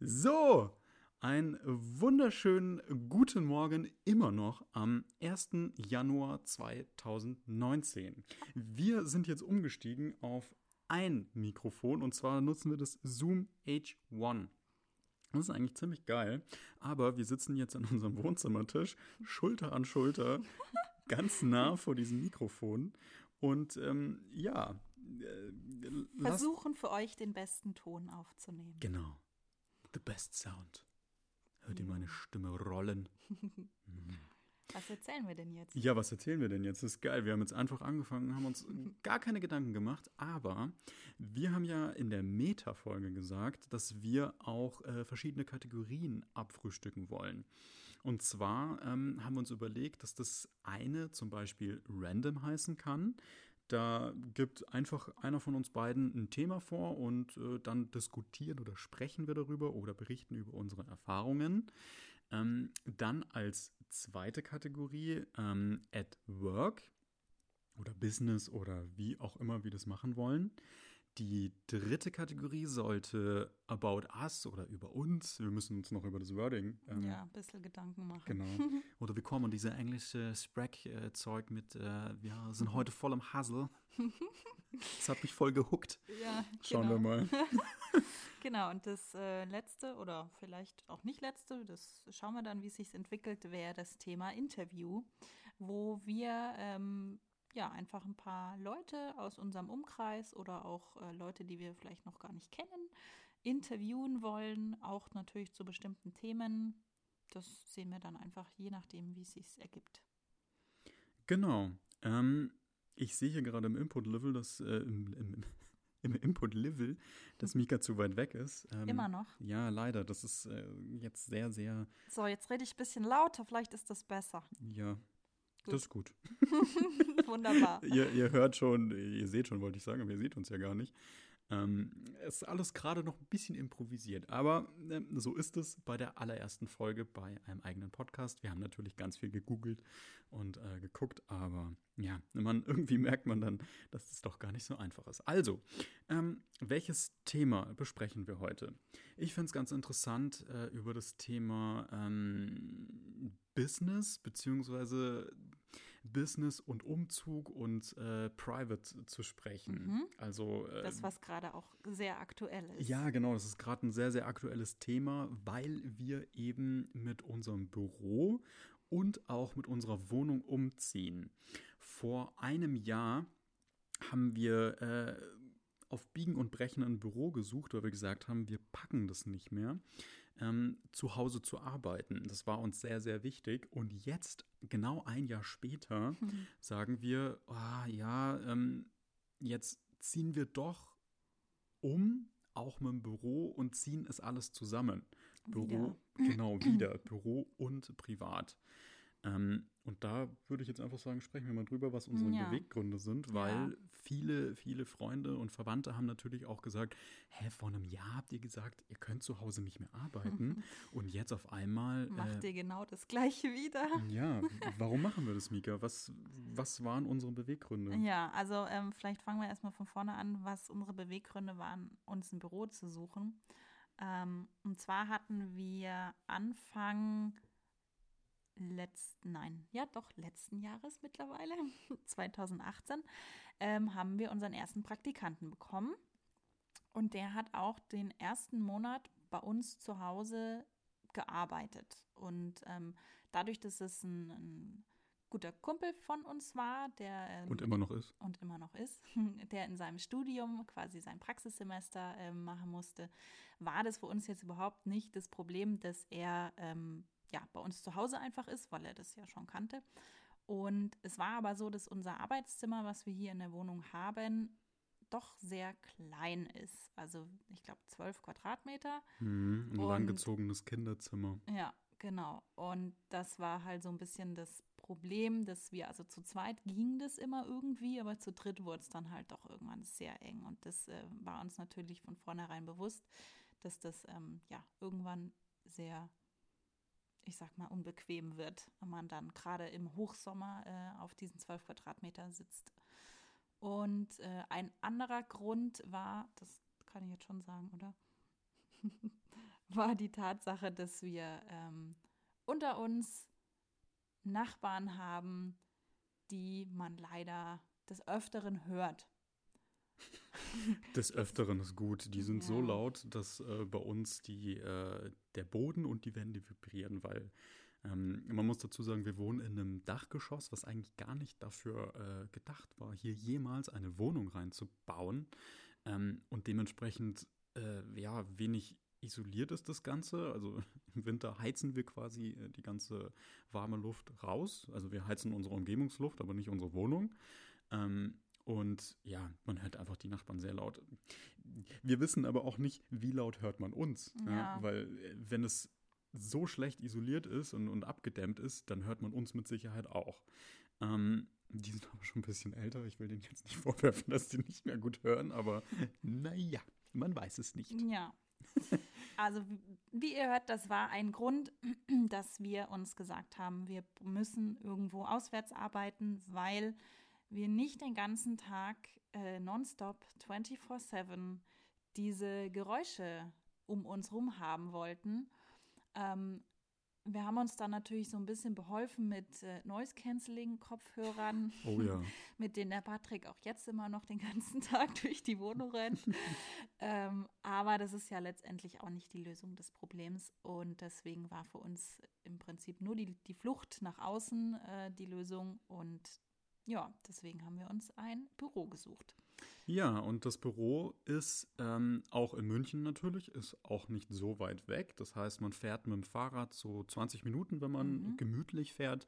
So, einen wunderschönen guten Morgen immer noch am 1. Januar 2019. Wir sind jetzt umgestiegen auf ein Mikrofon und zwar nutzen wir das Zoom H1. Das ist eigentlich ziemlich geil, aber wir sitzen jetzt an unserem Wohnzimmertisch, Schulter an Schulter, ganz nah vor diesem Mikrofon. Und ähm, ja, äh, Versuchen für euch den besten Ton aufzunehmen. Genau. The best sound. Hört ihr meine Stimme rollen? Was erzählen wir denn jetzt? Ja, was erzählen wir denn jetzt? Das ist geil. Wir haben jetzt einfach angefangen, haben uns gar keine Gedanken gemacht, aber wir haben ja in der Meta-Folge gesagt, dass wir auch äh, verschiedene Kategorien abfrühstücken wollen. Und zwar ähm, haben wir uns überlegt, dass das eine zum Beispiel random heißen kann. Da gibt einfach einer von uns beiden ein Thema vor und äh, dann diskutieren oder sprechen wir darüber oder berichten über unsere Erfahrungen. Ähm, dann als zweite Kategorie ähm, at work oder Business oder wie auch immer wir das machen wollen. Die dritte Kategorie sollte about us oder über uns. Wir müssen uns noch über das Wording ähm, Ja, ein bisschen Gedanken machen. Genau. Oder wir kommen diese englische Sprack-Zeug mit, äh, wir sind heute voll im Hustle. Das hat mich voll gehuckt. Ja, Schauen genau. wir mal. Genau, und das äh, letzte oder vielleicht auch nicht letzte, das schauen wir dann, wie es sich entwickelt, wäre das Thema Interview, wo wir ähm, ja einfach ein paar Leute aus unserem Umkreis oder auch äh, Leute, die wir vielleicht noch gar nicht kennen, interviewen wollen, auch natürlich zu bestimmten Themen. Das sehen wir dann einfach je nachdem, wie es sich ergibt. Genau. Ähm, ich sehe hier gerade im Input-Level, dass äh, im, im, im Input-Level, dass Mika zu weit weg ist. Ähm, Immer noch. Ja, leider. Das ist äh, jetzt sehr, sehr, So, jetzt rede ich ein bisschen lauter, vielleicht ist das besser. ja, das ist gut. Wunderbar. ihr, ihr hört schon, ihr seht schon, wollte ich sagen, aber ihr seht uns ja gar nicht. Ähm, es ist alles gerade noch ein bisschen improvisiert, aber ähm, so ist es bei der allerersten Folge bei einem eigenen Podcast. Wir haben natürlich ganz viel gegoogelt und äh, geguckt, aber ja, man, irgendwie merkt man dann, dass es doch gar nicht so einfach ist. Also, ähm, welches Thema besprechen wir heute? Ich finde es ganz interessant, äh, über das Thema ähm, Business beziehungsweise Business und Umzug und äh, Private zu sprechen. Also äh, Das, was gerade auch sehr aktuell ist. ja, genau, das ist gerade ein sehr, sehr aktuelles Thema, weil wir eben mit unserem Büro und auch mit unserer Wohnung umziehen. Vor einem Jahr haben wir äh, auf Biegen und Brechen ein Büro gesucht, weil wir gesagt haben, wir packen das nicht mehr, ähm, zu Hause zu arbeiten. Das war uns sehr, sehr wichtig. Und jetzt, genau ein Jahr später, sagen wir, ah, ja, ähm, jetzt ziehen wir doch um, auch mit dem Büro und ziehen es alles zusammen. Büro, genau, wieder. Büro und privat. Ähm, und da würde ich jetzt einfach sagen, sprechen wir mal drüber, was unsere Ja. Beweggründe sind, weil viele, viele Freunde und Verwandte haben natürlich auch gesagt, hä, vor einem Jahr habt ihr gesagt, ihr könnt zu Hause nicht mehr arbeiten und jetzt auf einmal Macht äh, ihr genau das Gleiche wieder? ja, warum machen wir das, Mika? Was, was waren unsere Beweggründe? Ja, also ähm, vielleicht fangen wir erstmal von vorne an, was unsere Beweggründe waren, uns ein Büro zu suchen. Ähm, und zwar hatten wir Anfang letzten, nein, ja doch, letzten Jahres mittlerweile, 2018, ähm, haben wir unseren ersten Praktikanten bekommen. Und der hat auch den ersten Monat bei uns zu Hause gearbeitet. Und ähm, dadurch, dass es ein, ein guter Kumpel von uns war, der ähm, Und immer noch ist. und immer noch ist, der in seinem Studium quasi sein Praxissemester ähm, machen musste, war das für uns jetzt überhaupt nicht das Problem, dass er ähm, ja bei uns zu Hause einfach ist, weil er das ja schon kannte. Und es war aber so, dass unser Arbeitszimmer, was wir hier in der Wohnung haben, doch sehr klein ist. Also ich glaube zwölf Quadratmeter. Mhm, ein Und- langgezogenes Kinderzimmer. Ja, genau. Und das war halt so ein bisschen das Problem, dass wir, also zu zweit ging das immer irgendwie, aber zu dritt wurde es dann halt doch irgendwann sehr eng. Und das äh, war uns natürlich von vornherein bewusst, dass das ähm, ja irgendwann sehr, ich sag mal, unbequem wird, wenn man dann gerade im Hochsommer äh, auf diesen zwölf Quadratmeter sitzt. Und äh, ein anderer Grund war, das kann ich jetzt schon sagen, oder? war die Tatsache, dass wir ähm, unter uns Nachbarn haben, die man leider des Öfteren hört. Des Öfteren ist gut. Die sind Ja. so laut, dass äh, bei uns die, äh, der Boden und die Wände vibrieren, weil ähm, man muss dazu sagen, wir wohnen in einem Dachgeschoss, was eigentlich gar nicht dafür äh, gedacht war, hier jemals eine Wohnung reinzubauen. Ähm, und dementsprechend, äh, ja, wenig isoliert ist das Ganze. Also im Winter heizen wir quasi äh, die ganze warme Luft raus. Also wir heizen unsere Umgebungsluft, aber nicht unsere Wohnung. Ähm, und ja, man hört einfach die Nachbarn sehr laut. Wir wissen aber auch nicht, wie laut hört man uns. Ja. Ja. weil äh, wenn es so schlecht isoliert ist und, und abgedämmt ist, dann hört man uns mit Sicherheit auch. Ähm, die sind aber schon ein bisschen älter. Ich will denen jetzt nicht vorwerfen, dass die nicht mehr gut hören, aber naja, man weiß es nicht. Ja. Also, wie ihr hört, das war ein Grund, dass wir uns gesagt haben, wir müssen irgendwo auswärts arbeiten, weil wir nicht den ganzen Tag äh, nonstop 24-7 diese Geräusche um uns rum haben wollten. Ähm, wir haben uns dann natürlich so ein bisschen beholfen mit äh, Noise-Canceling-Kopfhörern Oh ja. mit denen der Patrick auch jetzt immer noch den ganzen Tag durch die Wohnung rennt. ähm, aber das ist ja letztendlich auch nicht die Lösung des Problems. Und deswegen war für uns im Prinzip nur die, die Flucht nach außen äh, die Lösung. Und ja, deswegen haben wir uns ein Büro gesucht. Ja, und das Büro ist ähm, auch in München natürlich, ist auch nicht so weit weg. Das heißt, man fährt mit dem Fahrrad so 20 Minuten, wenn man Mhm. gemütlich fährt.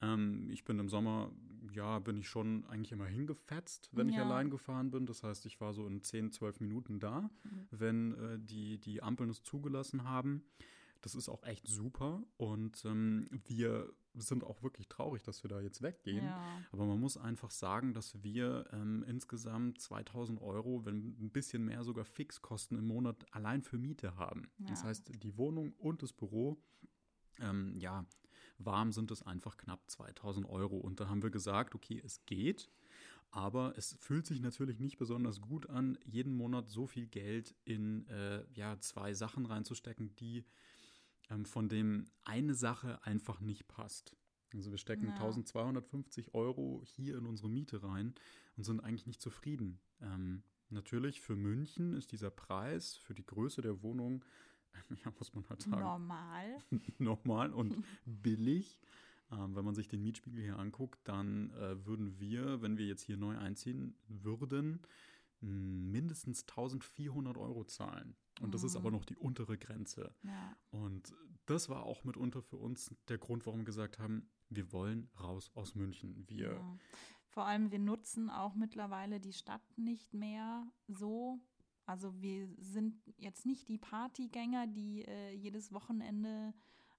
Ähm, ich bin im Sommer, ja, bin ich schon eigentlich immer hingefetzt, wenn ich Ja. allein gefahren bin. Das heißt, ich war so in 10, 12 Minuten da, Mhm. wenn äh, die, die Ampeln es zugelassen haben. Das ist auch echt super. Und ähm, wir sind auch wirklich traurig, dass wir da jetzt weggehen. Ja, Aber man muss einfach sagen, dass wir ähm, insgesamt 2000 Euro, wenn ein bisschen mehr sogar Fixkosten im Monat allein für Miete haben. Das Ja. heißt, die Wohnung und das Büro, ähm, ja, warm sind es einfach knapp 2000 Euro. Und da haben wir gesagt, okay, es geht. Aber es fühlt sich natürlich nicht besonders gut an, jeden Monat so viel Geld in äh, ja, zwei Sachen reinzustecken, die ähm, von dem eine Sache einfach nicht passt. Also wir stecken Ja. 1250 Euro hier in unsere Miete rein und sind eigentlich nicht zufrieden. Ähm, natürlich für München ist dieser Preis für die Größe der Wohnung, ja, muss man halt sagen, normal. normal und billig. Ähm, wenn man sich den Mietspiegel hier anguckt, dann äh, würden wir, wenn wir jetzt hier neu einziehen würden, mindestens 1400 Euro zahlen. Und das ist Mhm. aber noch die untere Grenze. Ja, Und das war auch mitunter für uns der Grund, warum wir gesagt haben, wir wollen raus aus München. Wir, ja. Vor allem, wir nutzen auch mittlerweile die Stadt nicht mehr so. Also wir sind jetzt nicht die Partygänger, die äh, jedes Wochenende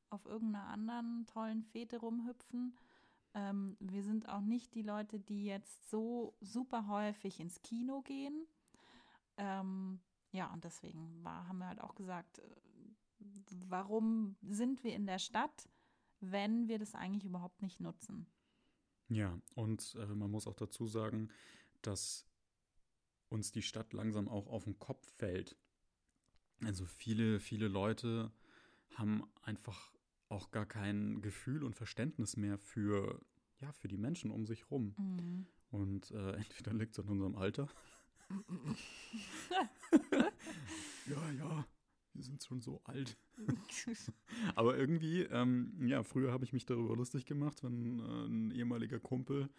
auf irgendeiner anderen tollen Fete rumhüpfen. Ähm, wir sind auch nicht die Leute, die jetzt so super häufig ins Kino gehen. Ähm, ja, und deswegen war, haben wir halt auch gesagt, äh, warum sind wir in der Stadt, wenn wir das eigentlich überhaupt nicht nutzen? ja, und äh, man muss auch dazu sagen, dass uns die Stadt langsam auch auf den Kopf fällt. Also viele, viele Leute haben einfach auch gar kein Gefühl und Verständnis mehr für, ja, für die Menschen um sich rum. Mhm. Und äh, entweder liegt es an unserem Alter. ja, ja, wir sind schon so alt. Aber irgendwie, ähm, ja, früher habe ich mich darüber lustig gemacht, wenn äh, ein ehemaliger Kumpel,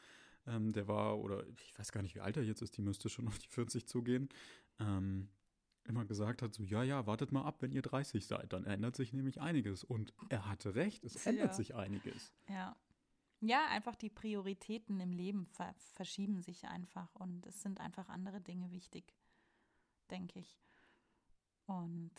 ähm, der war, oder ich weiß gar nicht, wie alt er jetzt ist, die müsste schon auf die 40 zugehen, ähm, immer gesagt hat, so, ja, ja, wartet mal ab, wenn ihr 30 seid, dann ändert sich nämlich einiges. Und er hatte recht, es ändert Ja. sich einiges. Ja. Ja, einfach die Prioritäten im Leben ver verschieben sich einfach und es sind einfach andere Dinge wichtig, denke ich. Und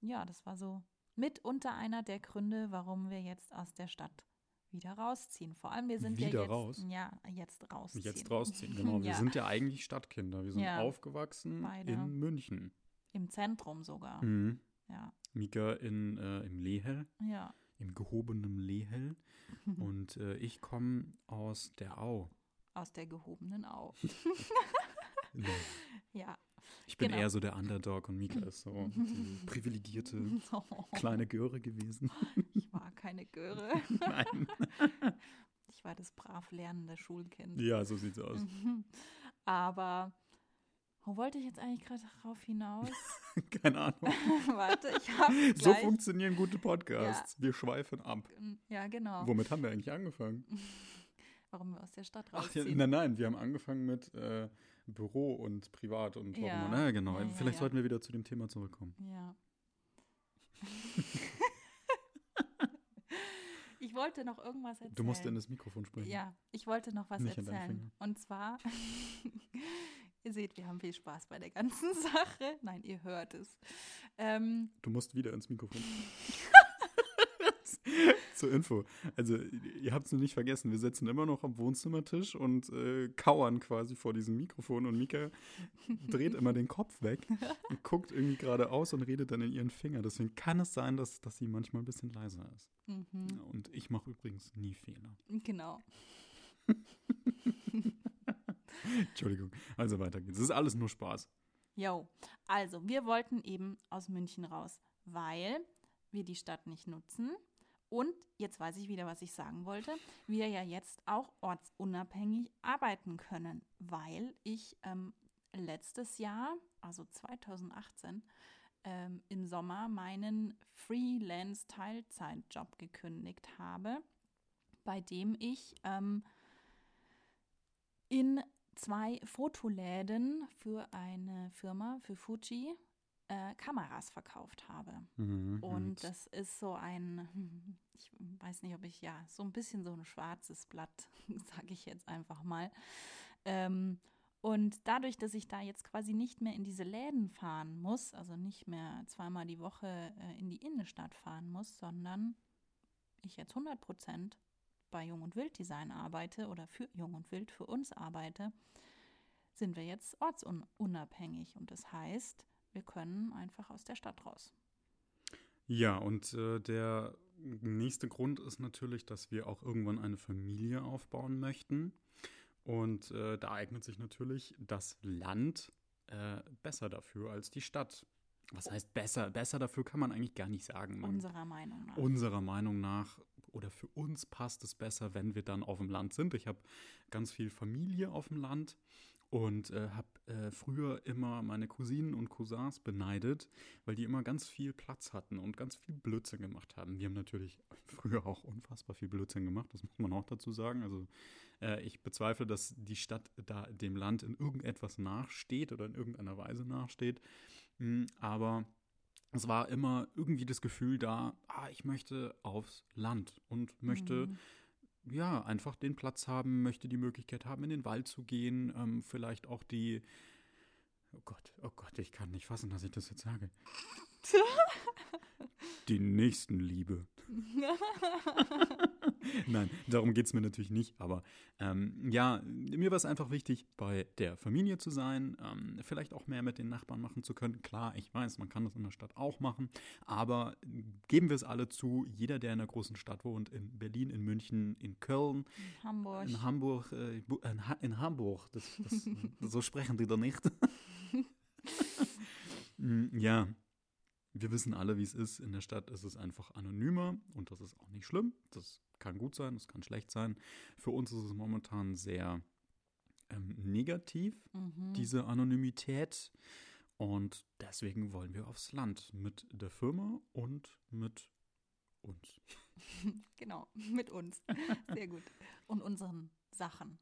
ja, das war so mitunter einer der Gründe, warum wir jetzt aus der Stadt wieder rausziehen. Vor allem, wir sind ja Wieder jetzt, raus? ja, jetzt rausziehen. Jetzt rausziehen, genau. Wir Ja. sind ja eigentlich Stadtkinder. Wir sind Ja. aufgewachsen Beide. in München. Im Zentrum sogar. Mhm. Ja, Mika in, äh, im Lehel, ja. Im gehobenen Lehel. Und äh, ich komme aus der Au. Aus der gehobenen Au. Nee. Ja. Ich bin Genau. eher so der Underdog und Mika ist so die privilegierte kleine Göre gewesen. Ich war keine Göre. Nein. Ich war das brav lernende Schulkind. Ja, so sieht's aus. Aber wo wollte ich jetzt eigentlich gerade darauf hinaus? Keine Ahnung. Warte, ich habe So funktionieren gute Podcasts. Wir schweifen ab. ja, genau. Womit haben wir eigentlich angefangen? Warum wir aus der Stadt Ach, ja, rausziehen. nein, nein, wir haben angefangen mit äh, Büro und Privat und warum. Ja. Na, genau. Ja, ja, Vielleicht ja. sollten wir wieder zu dem Thema zurückkommen. Ja. ich wollte noch irgendwas erzählen. Du musst in das Mikrofon sprechen. Ja, ich wollte noch was Nicht erzählen. Und zwar, ihr seht, wir haben viel Spaß bei der ganzen Sache. Nein, ihr hört es. Ähm, Du musst wieder ins Mikrofon. Zur Info. Also, ihr habt es noch nicht vergessen, wir sitzen immer noch am Wohnzimmertisch und äh, kauern quasi vor diesem Mikrofon und Mika dreht immer den Kopf weg und guckt irgendwie geradeaus und redet dann in ihren Finger. Deswegen kann es sein, dass, dass sie manchmal ein bisschen leiser ist. mhm, Und ich mache übrigens nie Fehler. genau. Entschuldigung. Also weiter geht's. Es ist alles nur Spaß. Jo, also wir wollten eben aus München raus, weil wir die Stadt nicht nutzen. Und jetzt weiß ich wieder, was ich sagen wollte. Wir ja jetzt auch ortsunabhängig arbeiten können, weil ich ähm, letztes Jahr, also 2018, ähm, im Sommer meinen Freelance-Teilzeitjob gekündigt habe, bei dem ich ähm, in zwei Fotoläden für eine Firma, für Fuji, äh, Kameras verkauft habe. Mhm. Und das ist so ein, ich weiß nicht, ob ich, ja, so ein bisschen so ein schwarzes Blatt, sage ich jetzt einfach mal. Ähm, und dadurch, dass ich da jetzt quasi nicht mehr in diese Läden fahren muss, also nicht mehr zweimal die Woche äh, in die Innenstadt fahren muss, sondern ich jetzt 100 Prozent bei Jung und Wild Design arbeite oder für Jung und Wild für uns arbeite, sind wir jetzt ortsunabhängig. Und das heißt, wir können einfach aus der Stadt raus. Ja, und äh, der nächste Grund ist natürlich, dass wir auch irgendwann eine Familie aufbauen möchten. Und äh, da eignet sich natürlich das Land äh, besser dafür als die Stadt. Was heißt besser? Besser dafür kann man eigentlich gar nicht sagen. Man, Unserer Meinung nach. unserer Meinung nach oder für uns passt es besser, wenn wir dann auf dem Land sind. Ich habe ganz viel Familie auf dem Land und äh, habe äh, früher immer meine Cousinen und Cousins beneidet, weil die immer ganz viel Platz hatten und ganz viel Blödsinn gemacht haben. Wir haben natürlich früher auch unfassbar viel Blödsinn gemacht, das muss man auch dazu sagen. Also äh, ich bezweifle, dass die Stadt da dem Land in irgendetwas nachsteht oder in irgendeiner Weise nachsteht. Mm, Aber es war immer irgendwie das Gefühl da, ah, ich möchte aufs Land und möchte Mhm. ja einfach den Platz haben, möchte die Möglichkeit haben, in den Wald zu gehen, ähm, vielleicht auch die. Oh Gott, oh Gott, ich kann nicht fassen, dass ich das jetzt sage. Die Nächstenliebe. Nein, darum geht es mir natürlich nicht. Aber ähm, ja, mir war es einfach wichtig, bei der Familie zu sein, ähm, vielleicht auch mehr mit den Nachbarn machen zu können. Klar, ich weiß, man kann das in der Stadt auch machen, aber geben wir es alle zu, jeder, der in einer großen Stadt wohnt, in Berlin, in München, in Köln, Hamburg. in Hamburg, äh, in, ha in Hamburg, das, das, so sprechen die doch nicht. Mm, ja, wir wissen alle, wie es ist. In der Stadt ist es einfach anonymer und das ist auch nicht schlimm. Das kann gut sein, das kann schlecht sein. Für uns ist es momentan sehr ähm, negativ, Mhm. diese Anonymität. Und deswegen wollen wir aufs Land mit der Firma und mit uns. Genau, mit uns. Sehr gut. Und unseren Sachen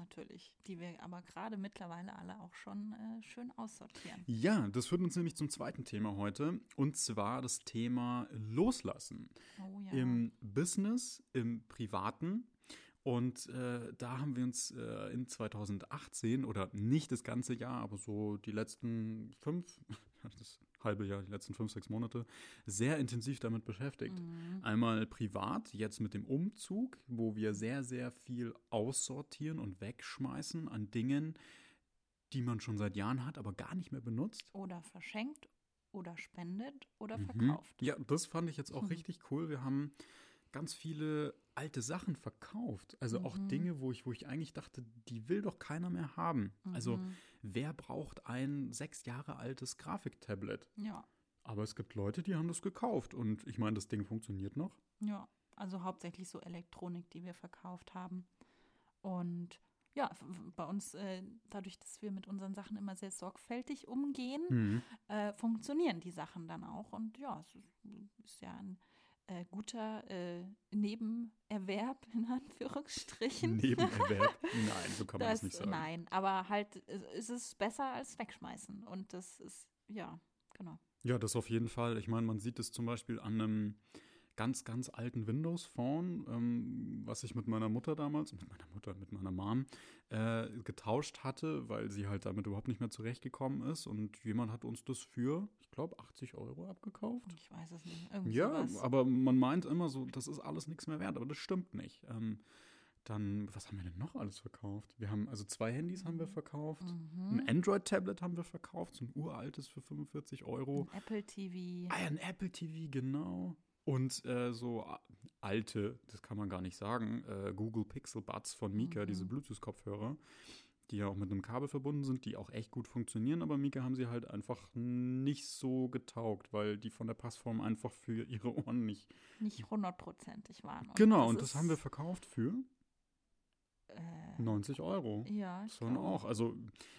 natürlich, die wir aber gerade mittlerweile alle auch schon äh, schön aussortieren. Ja, das führt uns nämlich zum zweiten Thema heute und zwar das Thema Loslassen. Oh ja. im Business, im Privaten. Und äh, da haben wir uns äh, in 2018 oder nicht das ganze Jahr, aber so die letzten fünf, das halbe Jahr, die letzten fünf, sechs Monate, sehr intensiv damit beschäftigt. Mhm. Einmal privat, jetzt mit dem Umzug, wo wir sehr, sehr viel aussortieren und wegschmeißen an Dingen, die man schon seit Jahren hat, aber gar nicht mehr benutzt. Oder verschenkt oder spendet oder Mhm. verkauft. Ja, das fand ich jetzt auch Mhm. richtig cool. Wir haben ganz viele alte Sachen verkauft. Also auch Mhm. Dinge, wo ich, wo ich eigentlich dachte, die will doch keiner mehr haben. Also Mhm. wer braucht ein sechs Jahre altes Grafiktablet? Ja, Aber es gibt Leute, die haben das gekauft und ich meine, das Ding funktioniert noch. ja. Also hauptsächlich so Elektronik, die wir verkauft haben. Und ja, bei uns, äh, dadurch, dass wir mit unseren Sachen immer sehr sorgfältig umgehen, Mhm. äh, funktionieren die Sachen dann auch. Und ja, es ist, ist ja ein äh, guter äh, Nebenerwerb, in Anführungsstrichen. Nebenerwerb. Nein, so kann man das, Das- nicht sagen. Nein, aber halt, es es ist besser als wegschmeißen. Und das ist, ja, genau. Ja, das auf jeden Fall. Ich meine, man sieht es zum Beispiel an einem ganz, ganz alten Windows-Phone, ähm, was ich mit meiner Mutter damals, mit meiner Mutter, mit meiner Mom, äh, getauscht hatte, weil sie halt damit überhaupt nicht mehr zurechtgekommen ist. Und jemand hat uns das für, ich glaube, 80 Euro abgekauft. Ich weiß es nicht. Irgendwie Ja, sowas. aber man meint immer so, das ist alles nichts mehr wert, aber das stimmt nicht. Ähm, dann, was haben wir denn noch alles verkauft? Wir haben, also zwei Handys haben wir verkauft. Mhm. Ein Android-Tablet haben wir verkauft, so ein uraltes für 45 Euro. Ein Apple TV. Ah, ja, ein Apple TV, genau. Und äh, so alte, das kann man gar nicht sagen, äh, Google Pixel Buds von Mika, Mhm. diese Bluetooth-Kopfhörer, die ja auch mit einem Kabel verbunden sind, die auch echt gut funktionieren, aber Mika haben sie halt einfach nicht so getaugt, weil die von der Passform einfach für ihre Ohren nicht. Nicht hundertprozentig waren. Und genau, das und das haben wir verkauft für Äh, 90 Euro. ja, Schon glaube auch. Also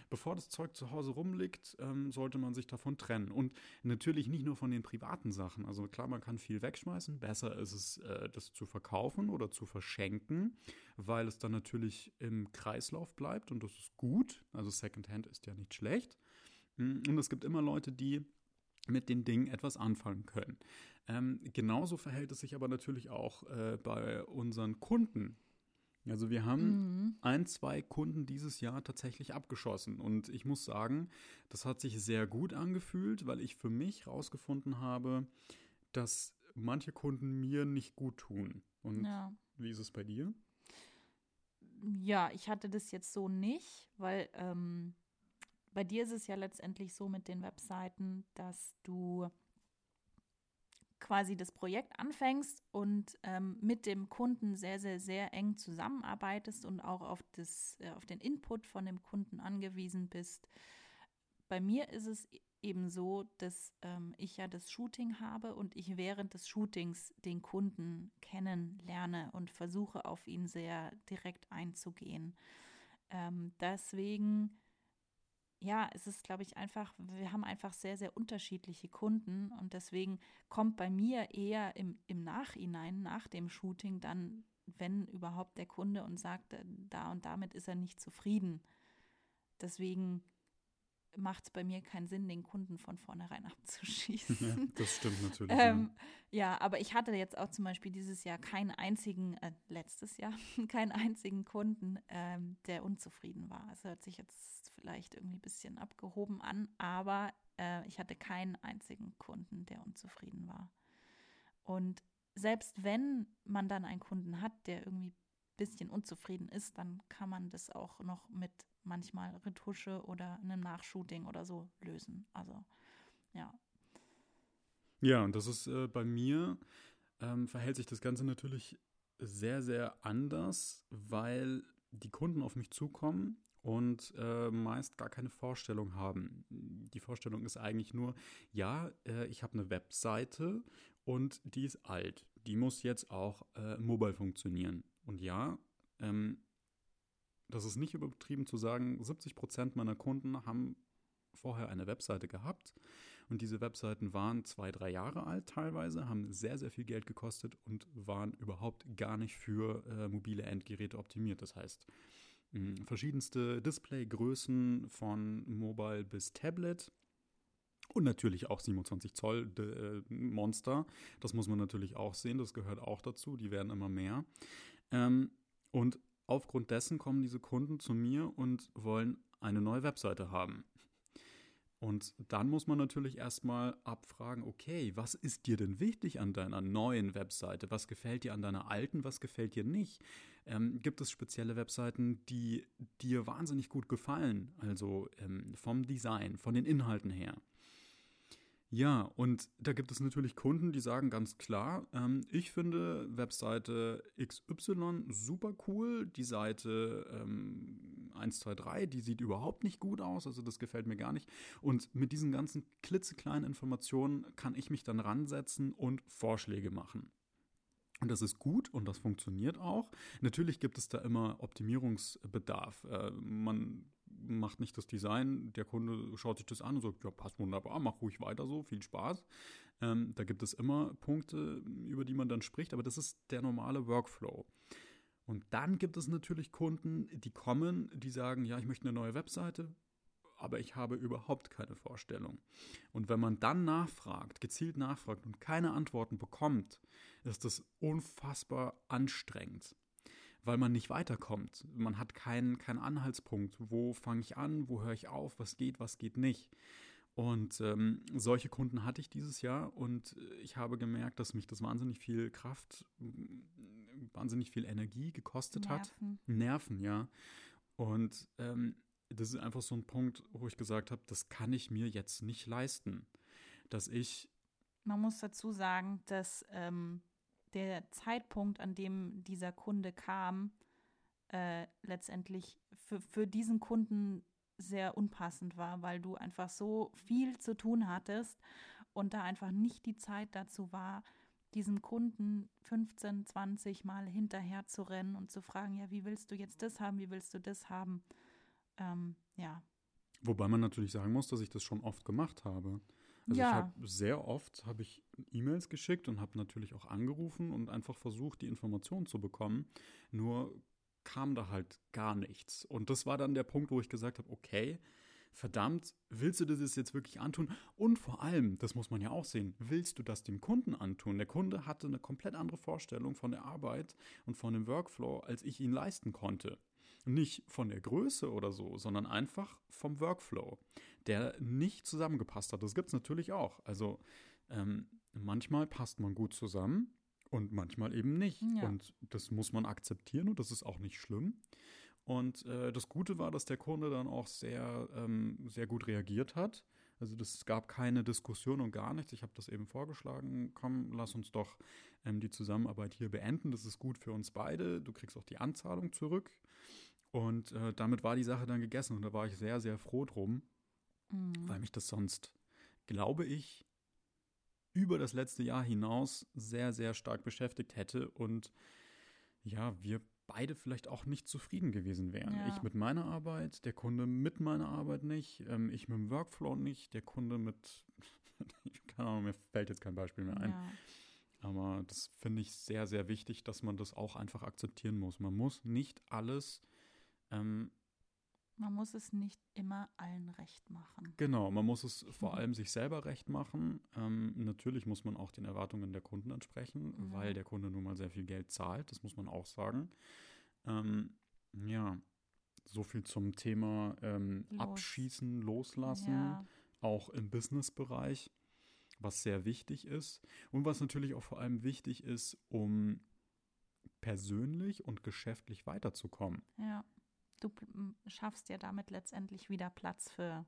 bevor das Zeug zu Hause rumliegt, ähm, sollte man sich davon trennen. Und natürlich nicht nur von den privaten Sachen. Also klar, man kann viel wegschmeißen. Besser ist es, äh, das zu verkaufen oder zu verschenken, weil es dann natürlich im Kreislauf bleibt und das ist gut. Also Secondhand ist ja nicht schlecht. Mm, Und es gibt immer Leute, die mit den Dingen etwas anfangen können. Ähm, genauso verhält es sich aber natürlich auch äh, bei unseren Kunden. Also wir haben Mhm. ein, zwei Kunden dieses Jahr tatsächlich abgeschossen. Und ich muss sagen, das hat sich sehr gut angefühlt, weil ich für mich rausgefunden habe, dass manche Kunden mir nicht gut tun. Und Ja. wie ist es bei dir? ja, ich hatte das jetzt so nicht, weil ähm, bei dir ist es ja letztendlich so mit den Webseiten, dass du quasi das Projekt anfängst und ähm, mit dem Kunden sehr, sehr, sehr eng zusammenarbeitest und auch auf, das, äh, auf den Input von dem Kunden angewiesen bist. Bei mir ist es eben so, dass ähm, ich ja das Shooting habe und ich während des Shootings den Kunden kennenlerne und versuche auf ihn sehr direkt einzugehen. Ähm, deswegen, ja, es ist, glaube ich, einfach, wir haben einfach sehr, sehr unterschiedliche Kunden und deswegen kommt bei mir eher im, im Nachhinein, nach dem Shooting, dann, wenn überhaupt der Kunde und sagt, äh, da und damit ist er nicht zufrieden. Deswegen macht es bei mir keinen Sinn, den Kunden von vornherein abzuschießen. Ja, das stimmt natürlich. Ähm, ja, aber ich hatte jetzt auch zum Beispiel dieses Jahr keinen einzigen, äh, letztes Jahr, keinen einzigen Kunden, ähm, der unzufrieden war. Es hört sich jetzt vielleicht irgendwie ein bisschen abgehoben an, aber äh, ich hatte keinen einzigen Kunden, der unzufrieden war. Und selbst wenn man dann einen Kunden hat, der irgendwie ein bisschen unzufrieden ist, dann kann man das auch noch mit manchmal Retusche oder einem Nachshooting oder so lösen. Also ja, Ja, und das ist äh, bei mir, ähm, verhält sich das Ganze natürlich sehr, sehr anders, weil die Kunden auf mich zukommen und äh, meist gar keine Vorstellung haben. Die Vorstellung ist eigentlich nur, ja, äh, ich habe eine Webseite und die ist alt. Die muss jetzt auch äh, mobile funktionieren. Und ja, ähm, das ist nicht übertrieben zu sagen, 70 Prozent meiner Kunden haben vorher eine Webseite gehabt und diese Webseiten waren zwei, drei Jahre alt teilweise, haben sehr, sehr viel Geld gekostet und waren überhaupt gar nicht für äh, mobile Endgeräte optimiert. Das heißt, mh, verschiedenste Displaygrößen von Mobile bis Tablet. Und natürlich auch 27 Zoll äh, Monster. Das muss man natürlich auch sehen. Das gehört auch dazu. Die werden immer mehr. Ähm, und aufgrund dessen kommen diese Kunden zu mir und wollen eine neue Webseite haben. Und dann muss man natürlich erstmal abfragen, okay, was ist dir denn wichtig an deiner neuen Webseite? Was gefällt dir an deiner alten? Was gefällt dir nicht? Ähm, gibt es spezielle Webseiten, die dir wahnsinnig gut gefallen? Also ähm, vom Design, von den Inhalten her. Ja, und da gibt es natürlich Kunden, die sagen ganz klar, ähm, ich finde Webseite XY super cool, die Seite ähm, 123, die sieht überhaupt nicht gut aus, also das gefällt mir gar nicht. Und mit diesen ganzen klitzekleinen Informationen kann ich mich dann ransetzen und Vorschläge machen. Und das ist gut und das funktioniert auch. Natürlich gibt es da immer Optimierungsbedarf. Äh, man macht nicht das Design, der Kunde schaut sich das an und sagt, ja, passt wunderbar, mach ruhig weiter so, viel Spaß. Ähm, da gibt es immer Punkte, über die man dann spricht, aber das ist der normale Workflow. Und dann gibt es natürlich Kunden, die kommen, die sagen, ja, ich möchte eine neue Webseite, aber ich habe überhaupt keine Vorstellung. Und wenn man dann nachfragt, gezielt nachfragt und keine Antworten bekommt, ist das unfassbar anstrengend, weil man nicht weiterkommt. Man hat keinen, keinen Anhaltspunkt. Wo fange ich an? Wo höre ich auf? Was geht? Was geht nicht? Und ähm, solche Kunden hatte ich dieses Jahr und ich habe gemerkt, dass mich das wahnsinnig viel Kraft, wahnsinnig viel Energie gekostet Nerven. hat. Nerven, ja. Und ähm, das ist einfach so ein Punkt, wo ich gesagt habe, das kann ich mir jetzt nicht leisten. Dass ich. Man muss dazu sagen, dass ähm, der Zeitpunkt, an dem dieser Kunde kam, äh, letztendlich für, für diesen Kunden sehr unpassend war, weil du einfach so viel zu tun hattest und da einfach nicht die Zeit dazu war, diesem Kunden 15, 20 Mal hinterher zu rennen und zu fragen, ja, wie willst du jetzt das haben, wie willst du das haben? Ähm, ja. Wobei man natürlich sagen muss, dass ich das schon oft gemacht habe. Also ja. ich habe sehr oft habe ich E-Mails geschickt und habe natürlich auch angerufen und einfach versucht, die Informationen zu bekommen. Nur kam da halt gar nichts. Und das war dann der Punkt, wo ich gesagt habe, okay, verdammt, willst du das jetzt wirklich antun? Und vor allem, das muss man ja auch sehen, willst du das dem Kunden antun? Der Kunde hatte eine komplett andere Vorstellung von der Arbeit und von dem Workflow, als ich ihn leisten konnte. Nicht von der Größe oder so, sondern einfach vom Workflow, der nicht zusammengepasst hat. Das gibt es natürlich auch. Also ähm, manchmal passt man gut zusammen und manchmal eben nicht. Ja. Und das muss man akzeptieren und das ist auch nicht schlimm. Und äh, das Gute war, dass der Kunde dann auch sehr, ähm, sehr gut reagiert hat. Also es gab keine Diskussion und gar nichts. Ich habe das eben vorgeschlagen, komm, lass uns doch ähm, die Zusammenarbeit hier beenden. Das ist gut für uns beide. Du kriegst auch die Anzahlung zurück. Und äh, damit war die Sache dann gegessen und da war ich sehr, sehr froh drum, mhm. weil mich das sonst, glaube ich, über das letzte Jahr hinaus sehr, sehr stark beschäftigt hätte und ja, wir beide vielleicht auch nicht zufrieden gewesen wären. Ja. Ich mit meiner Arbeit, der Kunde mit meiner Arbeit nicht, ähm, ich mit dem Workflow nicht, der Kunde mit, keine Ahnung, mir fällt jetzt kein Beispiel mehr ein. Ja. Aber das finde ich sehr, sehr wichtig, dass man das auch einfach akzeptieren muss. Man muss nicht alles ähm, man muss es nicht immer allen recht machen. Genau, man muss es vor mhm. allem sich selber recht machen. Ähm, natürlich muss man auch den Erwartungen der Kunden entsprechen, mhm. weil der Kunde nun mal sehr viel Geld zahlt, das muss man auch sagen. Ähm, ja, so viel zum Thema ähm, Los. Abschießen, Loslassen, ja. auch im Businessbereich, was sehr wichtig ist und was natürlich auch vor allem wichtig ist, um persönlich und geschäftlich weiterzukommen. Ja du schaffst ja damit letztendlich wieder Platz für,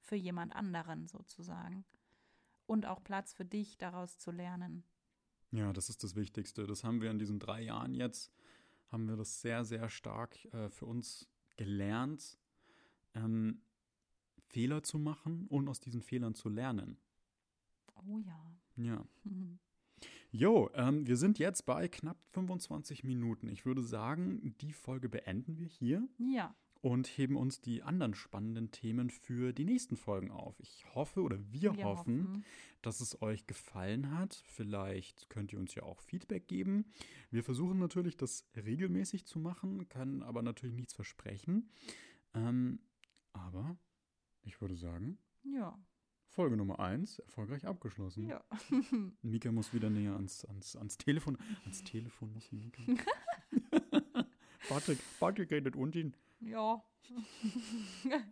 für jemand anderen sozusagen. Und auch Platz für dich, daraus zu lernen. Ja, das ist das Wichtigste. Das haben wir in diesen drei Jahren jetzt, haben wir das sehr, sehr stark äh, für uns gelernt, ähm, Fehler zu machen und aus diesen Fehlern zu lernen. Oh ja. Ja. Jo, ähm, wir sind jetzt bei knapp 25 Minuten. Ich würde sagen, die Folge beenden wir hier. Ja. Und heben uns die anderen spannenden Themen für die nächsten Folgen auf. Ich hoffe oder wir, wir hoffen, hoffen, dass es euch gefallen hat. Vielleicht könnt ihr uns ja auch Feedback geben. Wir versuchen natürlich, das regelmäßig zu machen, können aber natürlich nichts versprechen. Ähm, aber ich würde sagen, ja. Folge Nummer 1 erfolgreich abgeschlossen. Ja. Mika muss wieder näher ans, ans, ans Telefon. Ans Telefon muss Mika. Patrick, Patrick redet unten. Ja.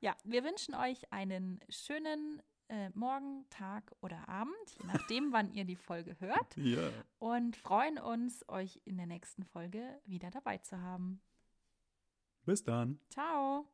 ja, wir wünschen euch einen schönen äh, Morgen, Tag oder Abend, je nachdem, wann ihr die Folge hört. Ja. Und freuen uns, euch in der nächsten Folge wieder dabei zu haben. Bis dann. Ciao.